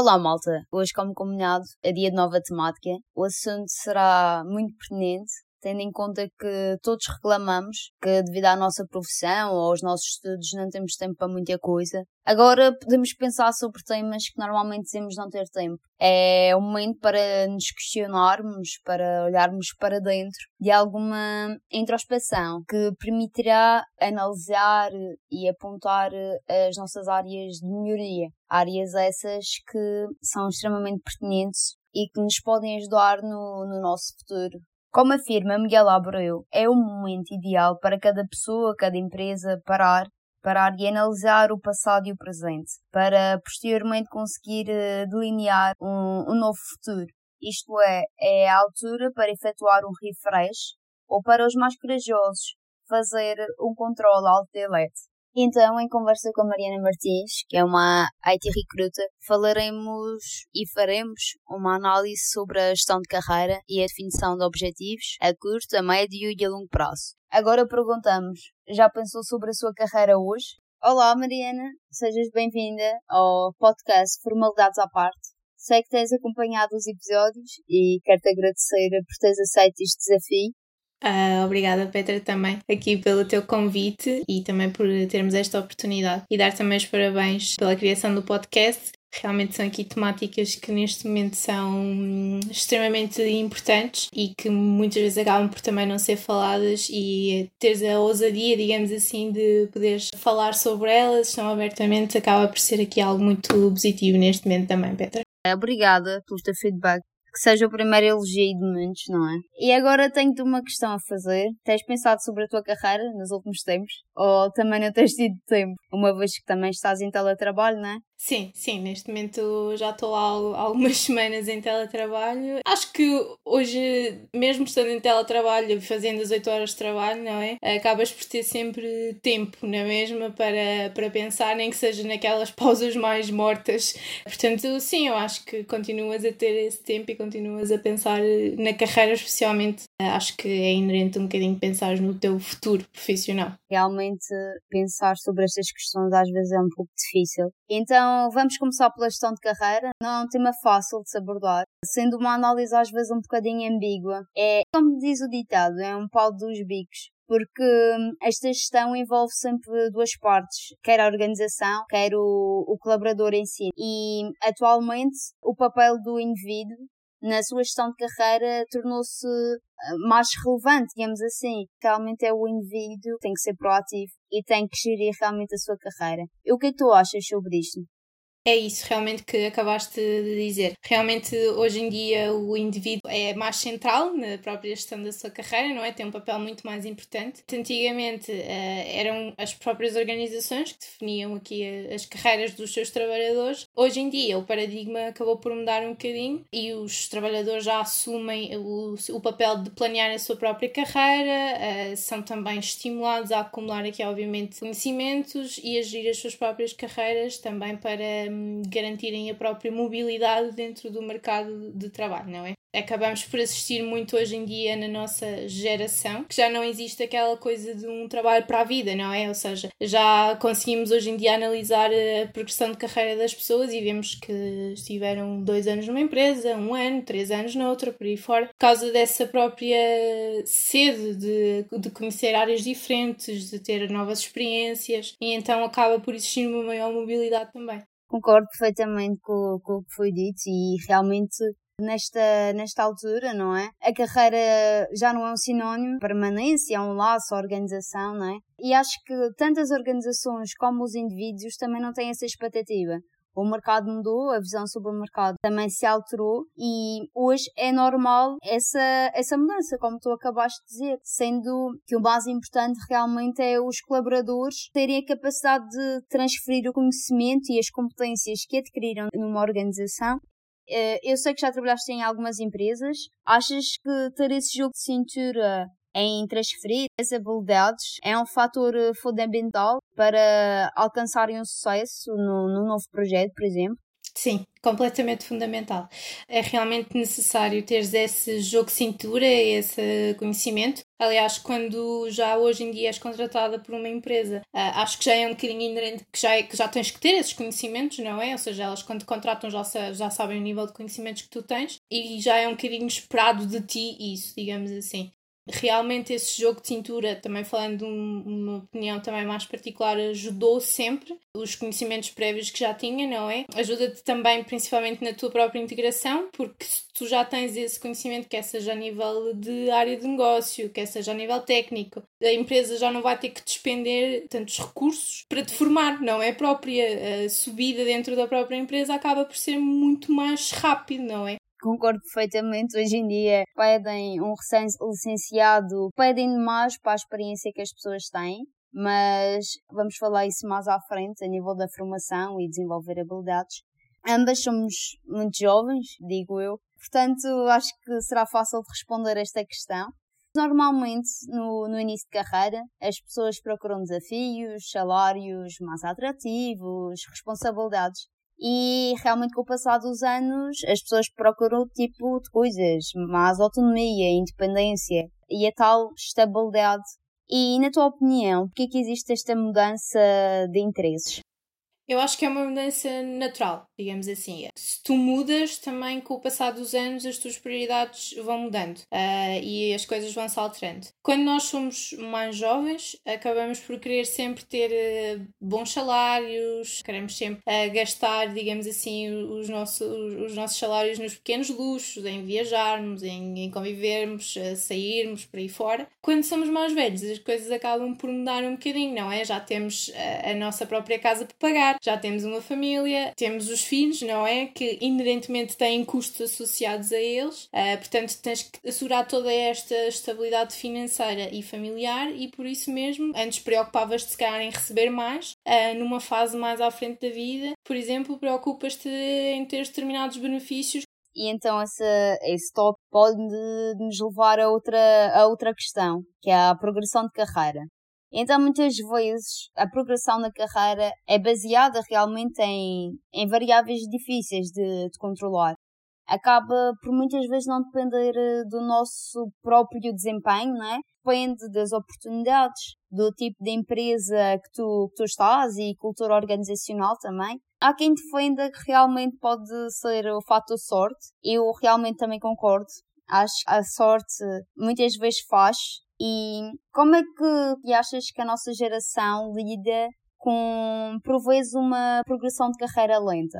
Olá, malta! Hoje, como combinado, é dia de nova temática. O assunto será muito pertinente tendo em conta que todos reclamamos que devido à nossa profissão ou aos nossos estudos não temos tempo para muita coisa. Agora podemos pensar sobre temas que normalmente dizemos não ter tempo. É o momento para nos questionarmos, para olharmos para dentro de alguma introspeção que permitirá analisar e apontar as nossas áreas de melhoria. Áreas essas que são extremamente pertinentes e que nos podem ajudar no, no nosso futuro. Como afirma Miguel Abreu, é o momento ideal para cada pessoa, cada empresa parar, parar e analisar o passado e o presente, para posteriormente conseguir eh, delinear um, um novo futuro. Isto é, é a altura para efetuar um refresh ou para os mais corajosos fazer um controle alt delete. Então, em conversa com a Mariana Martins, que é uma IT recruiter, falaremos e faremos uma análise sobre a gestão de carreira e a definição de objetivos a curto, a médio e a longo prazo. Agora perguntamos, já pensou sobre a sua carreira hoje? Olá Mariana, sejas bem-vinda ao podcast Formalidades à Parte. Sei que tens acompanhado os episódios e quero-te agradecer por teres aceito este desafio Uh, obrigada, Petra, também aqui pelo teu convite e também por termos esta oportunidade e dar também os parabéns pela criação do podcast. Realmente são aqui temáticas que neste momento são hum, extremamente importantes e que muitas vezes acabam por também não ser faladas e teres a ousadia, digamos assim, de poderes falar sobre elas tão abertamente acaba por ser aqui algo muito positivo neste momento também, Petra. Obrigada pelo teu feedback que seja o primeiro elogio de muitos, não é? E agora tenho-te uma questão a fazer. Tens pensado sobre a tua carreira nos últimos tempos? Ou também não tens tido tempo? Uma vez que também estás em teletrabalho, não é? Sim, sim, neste momento já estou há algumas semanas em teletrabalho. Acho que hoje, mesmo estando em teletrabalho, fazendo as 8 horas de trabalho, não é? Acabas por ter sempre tempo na mesma para, para pensar, nem que seja naquelas pausas mais mortas. Portanto, sim, eu acho que continuas a ter esse tempo e continuas a pensar na carreira, especialmente. Acho que é inerente um bocadinho pensar no teu futuro profissional. Realmente, pensar sobre estas questões às vezes é um pouco difícil. Então, então vamos começar pela gestão de carreira. Não é um tema fácil de se abordar, sendo uma análise às vezes um bocadinho ambígua. É, como diz o ditado, é um pau dos bicos porque hum, esta gestão envolve sempre duas partes, quer a organização, quer o, o, colaborador em si. E atualmente o papel do indivíduo na sua gestão de carreira tornou-se hum, mais relevante, digamos assim. Realmente é o indivíduo, tem que ser proativo e tem que gerir realmente a sua carreira. E o que é que tu achas sobre isto? É isso realmente que acabaste de dizer. Realmente hoje em dia o indivíduo é mais central na própria gestão da sua carreira, não é? Tem um papel muito mais importante. Antigamente uh, eram as próprias organizações que definiam aqui as carreiras dos seus trabalhadores. Hoje em dia o paradigma acabou por mudar um bocadinho e os trabalhadores já assumem o, papel de planear a sua própria carreira, uh, são também estimulados a acumular aqui obviamente conhecimentos e a gerir as suas próprias carreiras também para garantirem a própria mobilidade dentro do mercado de trabalho, não é? Acabamos por assistir muito hoje em dia na nossa geração que já não existe aquela coisa de um trabalho para a vida, não é? Ou seja, já conseguimos hoje em dia analisar a progressão de carreira das pessoas e vemos que estiveram dois anos numa empresa, um ano, três anos noutra, por aí fora, por causa dessa própria sede de, de conhecer áreas diferentes, de ter novas experiências e então acaba por existir uma maior mobilidade também. Concordo perfeitamente com, com o que foi dito e realmente nesta, nesta altura, não é? A carreira já não é um sinónimo permanência, é um laço, organização, não é? E acho que tanto as organizações como os indivíduos também não têm essa expectativa o mercado mudou, a visão sobre o mercado também se alterou e hoje é normal essa, essa mudança, como tu acabaste de dizer, sendo que o mais importante realmente é os colaboradores terem a capacidade de transferir o conhecimento e as competências que adquiriram numa organização eh, eu sei que já trabalhaste em algumas empresas. Achas que ter esse jogo de cintura em transferir as habilidades é um fator eh, fundamental para alcançarem um sucesso no, no novo projeto, por exemplo? Sim, completamente fundamental. É realmente necessário ter esse jogo de cintura, esse conhecimento, Aliás, quando já hoje em dia és contratada por uma empresa, uh, acho que já é um bocadinho inerente que já, é, que já tens que ter esses conhecimentos, não é? Ou seja, elas quando te contratam já, já sabem o nível de conhecimentos que tu tens e já é um bocadinho esperado de ti isso, digamos assim realmente esse jogo de cintura, também falando de uma opinião também mais particular, ajudou sempre os conhecimentos prévios que já tinha, não é? Ajuda-te também, principalmente na tua própria integração, porque se tu já tens esse conhecimento, quer seja a nível de área de negócio, quer seja a nível técnico, a empresa já não vai ter que despender tantos recursos para te formar, não é? A própria subida dentro da própria empresa acaba por ser muito mais rápido, não é? Concordo perfeitamente. Hoje em dia pedem um recém-licenciado, pedem demais para a experiência que as pessoas têm, mas vamos falar isso mais à frente, a nível da formação e desenvolver habilidades. Ambas somos muito jovens, digo eu, portanto acho que será fácil de responder esta questão. Normalmente, no, no início de carreira, as pessoas procuram desafios, salários mais atrativos, responsabilidades. E realmente com o passar dos anos as pessoas procuram o tipo de coisas, mais autonomia, independência e a tal estabilidade. E na tua opinião, por que é que existe esta mudança de interesses? Eu acho que é uma mudança natural, digamos assim. Se tu mudas, também com o passar dos anos as tuas prioridades vão mudando uh, e as coisas vão se alterando. Quando nós somos mais jovens, acabamos por querer sempre ter uh, bons salários, queremos sempre uh, gastar, digamos assim, os nossos, os nossos salários nos pequenos luxos, em viajarmos, em, em convivermos, sairmos por aí fora. Quando somos mais velhos, as coisas acabam por mudar um bocadinho, não é? Já temos a nossa própria casa para pagar já temos uma família, temos os filhos, não é? Que inerentemente têm custos associados a eles, uh, portanto tens que assegurar toda esta estabilidade financeira e familiar e por isso mesmo antes preocupavas-te se calhar em receber mais, uh, numa fase mais à frente da vida, por exemplo, preocupas-te em ter determinados benefícios e então esse, esse top pode nos levar a outra, a outra questão, que é a progressão de carreira. Então, muitas vezes, a progressão na carreira é baseada realmente em, em variáveis difíceis de, de controlar. Acaba por muitas vezes não depender eh, do nosso próprio desempenho, não é? Depende das oportunidades, do tipo de empresa que tu, que tu estás e cultura organizacional também. Há quem defenda que realmente pode ser o fator sorte. Eu realmente também concordo. Acho que a sorte muitas vezes faz e como é que achas que a nossa geração lida com, por vezes, uma progressão de carreira lenta?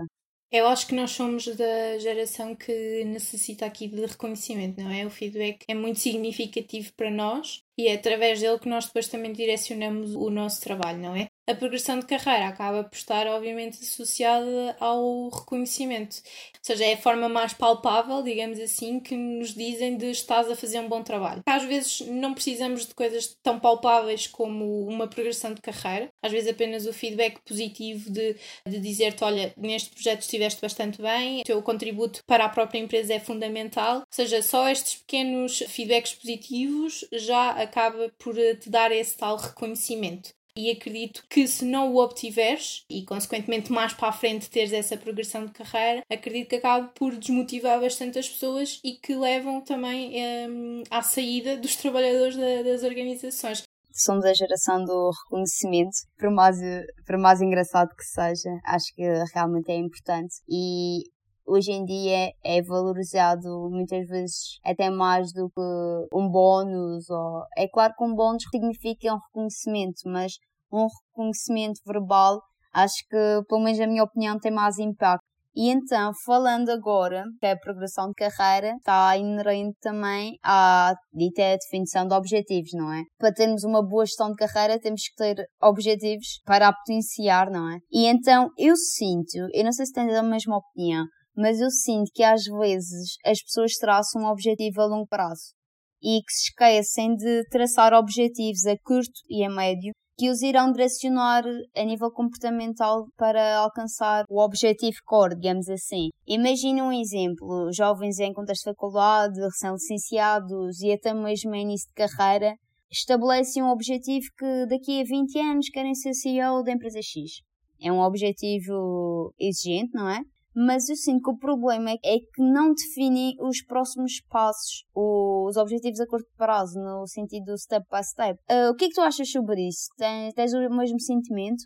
Eu acho que nós somos da geração que necessita aqui de reconhecimento, não é? O feedback é muito significativo para nós e é através dele que nós depois também direcionamos o nosso trabalho, não é? A progressão de carreira acaba por estar, obviamente, associada ao reconhecimento. Ou seja, é a forma mais palpável, digamos assim, que nos dizem de estás a fazer um bom trabalho. Às vezes não precisamos de coisas tão palpáveis como uma progressão de carreira. Às vezes apenas o feedback positivo de, de dizer-te, olha, neste projeto estiveste bastante bem, o teu contributo para a própria empresa é fundamental. Ou seja, só estes pequenos feedbacks positivos já acaba por te dar esse tal reconhecimento. E acredito que se não o obtiveres e, consequentemente, mais para a frente teres essa progressão de carreira, acredito que acabe por desmotivar bastante as pessoas e que levam também um, à saída dos trabalhadores da, das organizações somos a geração do reconhecimento, por mais, por mais engraçado que seja, acho que realmente é importante e hoje em dia é valorizado muitas vezes até mais do que um bónus. Ou... É claro que um bónus significa um reconhecimento, mas um reconhecimento verbal acho que, pelo menos na minha opinião, tem mais impacto. E então, falando agora que a progressão de carreira está inerente também à dita definição de objetivos, não é? Para termos uma boa gestão de carreira, temos que ter objetivos para a potenciar, não é? E então, eu sinto, eu não sei se tens a mesma opinião, mas eu sinto que às vezes as pessoas traçam um objetivo a longo prazo e que se esquecem de traçar objetivos a curto e a médio que os irão direcionar a nível comportamental para alcançar o objetivo core, digamos assim. Imagine um exemplo, jovens em contexto de faculdade, recém-licenciados e até mesmo em início de carreira, estabelecem um objetivo que daqui a 20 anos querem ser CEO da empresa X. É um objetivo exigente, não é? Mas eu sinto que o problema é que não definem os próximos passos, os objetivos a curto prazo, no sentido step by step. Uh, o que é que tu achas sobre isso? Tens, tens o mesmo sentimento?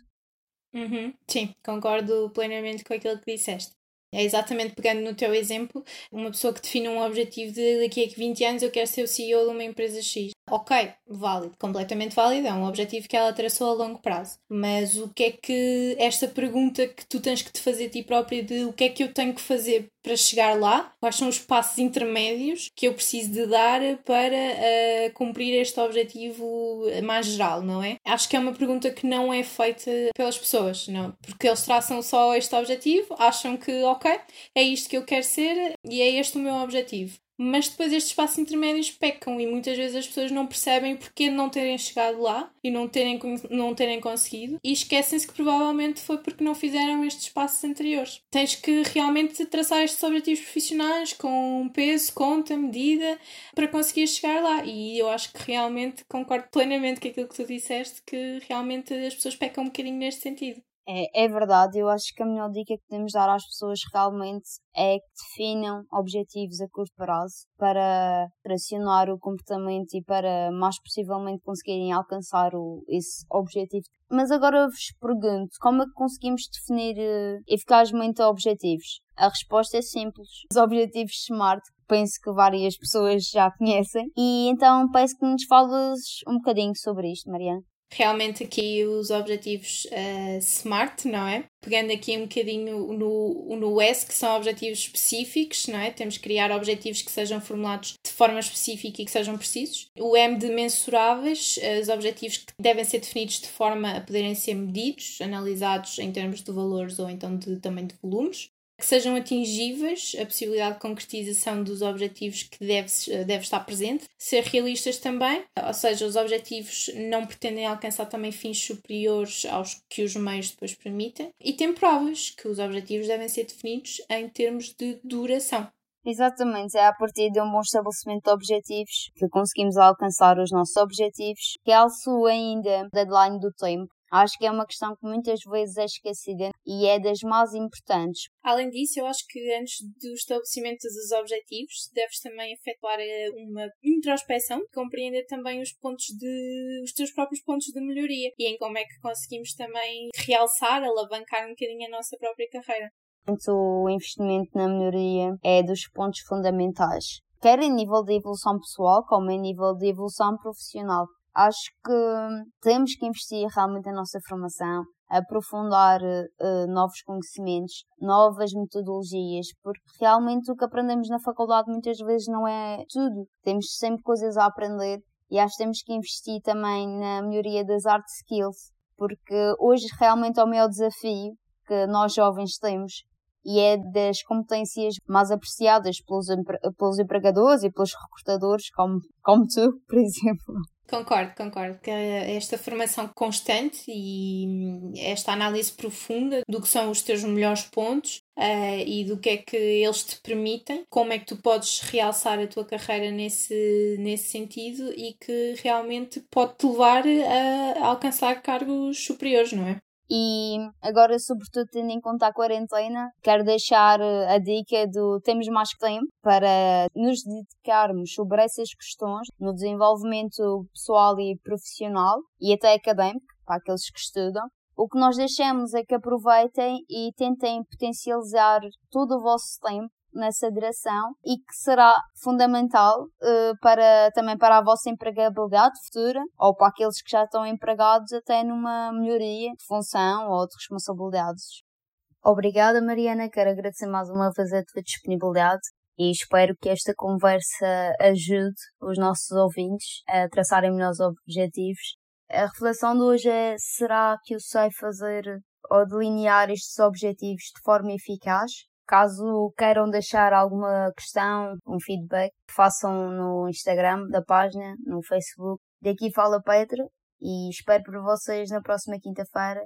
Uhum, sim, concordo plenamente com aquilo que disseste. É exatamente pegando no teu exemplo, uma pessoa que define um objetivo de daqui a 20 anos eu quero ser o CEO de uma empresa X. Ok, válido, completamente válido, é um objetivo que ela traçou a longo prazo. Mas o que é que esta pergunta que tu tens que te fazer a ti própria de o que é que eu tenho que fazer para chegar lá? Quais são os passos intermédios que eu preciso de dar para uh, cumprir este objetivo mais geral, não é? Acho que é uma pergunta que não é feita pelas pessoas, não? Porque eles traçam só este objetivo, acham que, ok, é isto que eu quero ser e é este o meu objetivo mas depois estes passos intermédios pecam e muitas vezes as pessoas não percebem porque não terem chegado lá e não terem, não terem conseguido e esquecem-se que provavelmente foi porque não fizeram estes passos anteriores. Tens que realmente traçar estes objetivos profissionais com peso, conta, medida para conseguir chegar lá e eu acho que realmente concordo plenamente com aquilo que tu disseste que realmente as pessoas pecam um bocadinho neste sentido. É, é verdade, eu acho que a melhor dica que podemos dar às pessoas realmente é que definam objetivos a curto prazo para tracionar o comportamento e para mais possivelmente conseguirem alcançar o, esse objetivo. Mas agora vos pergunto, como é que conseguimos definir uh, eficazmente objetivos? A resposta é simples. Os objetivos SMART, penso que várias pessoas já conhecem. E então peço que nos fales um bocadinho sobre isto, Mariana realmente aqui os objetivos uh, SMART, não é? Pegando aqui um bocadinho no, no S, que são objetivos específicos, não é? Temos que criar objetivos que sejam formulados de forma específica e que sejam precisos. O M de mensuráveis, os objetivos que devem ser definidos de forma a poderem ser medidos, analisados em termos de valores ou então de, também de volumes que sejam atingíveis, a possibilidade de concretização dos objetivos que deve, deve estar presente, ser realistas também, ou seja, os objetivos não pretendem alcançar também fins superiores aos que os meios depois permitem, e temporáveis, que os objetivos devem ser definidos em termos de duração. Exatamente, é a partir de um bom estabelecimento de objetivos que conseguimos alcançar os nossos objetivos, que alço ainda deadline do tempo, Acho que é uma questão que muitas vezes é esquecida e é das mais importantes. Além disso, eu acho que antes do estabelecimento dos objetivos, deves também efetuar eh, uma introspeção, compreender também os pontos de os teus próprios pontos de melhoria e em como é que conseguimos também realçar, alavancar um bocadinho a nossa própria carreira. O investimento na melhoria é dos pontos fundamentais, quer em nível de evolução pessoal, como em nível de evolução profissional. Acho que temos que investir realmente na nossa formação, aprofundar uh, novos conhecimentos, novas metodologias, porque realmente o que aprendemos na faculdade muitas vezes não é tudo. Temos sempre coisas a aprender e acho que temos que investir também na melhoria das art skills, porque hoje realmente é o maior desafio que nós jovens temos e é das competências mais apreciadas pelos, pelos empregadores e pelos recrutadores, como, como tu, por exemplo. Concordo, concordo. Que esta formação constante e esta análise profunda do que são os teus melhores pontos uh, e do que é que eles te permitem, como é que tu podes realçar a tua carreira nesse, nesse sentido e que realmente pode-te levar a alcançar cargos superiores, não é? E agora, sobretudo tendo em conta a quarentena, quero deixar eh, a dica do temos mais tempo para nos dedicarmos sobre essas questões no desenvolvimento pessoal e profissional e até académico, para aqueles que estudam. O que nós deixamos é que aproveitem e tentem potencializar todo o vosso tempo nessa direção e que será fundamental uh, para também para a vossa empregabilidade futura ou para aqueles que já estão empregados até numa melhoria de função ou de responsabilidades. Obrigada Mariana, quero agradecer mais uma vez a tua disponibilidade e espero que esta conversa ajude os nossos ouvintes a traçarem melhores objetivos. A reflexão de hoje é: será que eu sei fazer ou delinear estes objetivos de forma eficaz? Caso queiram deixar alguma questão, um feedback, façam no Instagram da página, no Facebook. Daqui fala Petra e espero por vocês na próxima quinta-feira